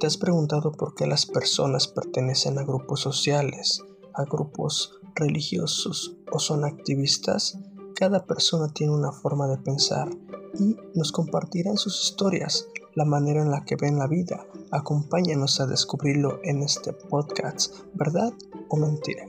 ¿Te has preguntado por qué las personas pertenecen a grupos sociales, a grupos religiosos o son activistas? Cada persona tiene una forma de pensar y nos compartirán sus historias, la manera en la que ven la vida. Acompáñanos a descubrirlo en este podcast, ¿verdad o mentira?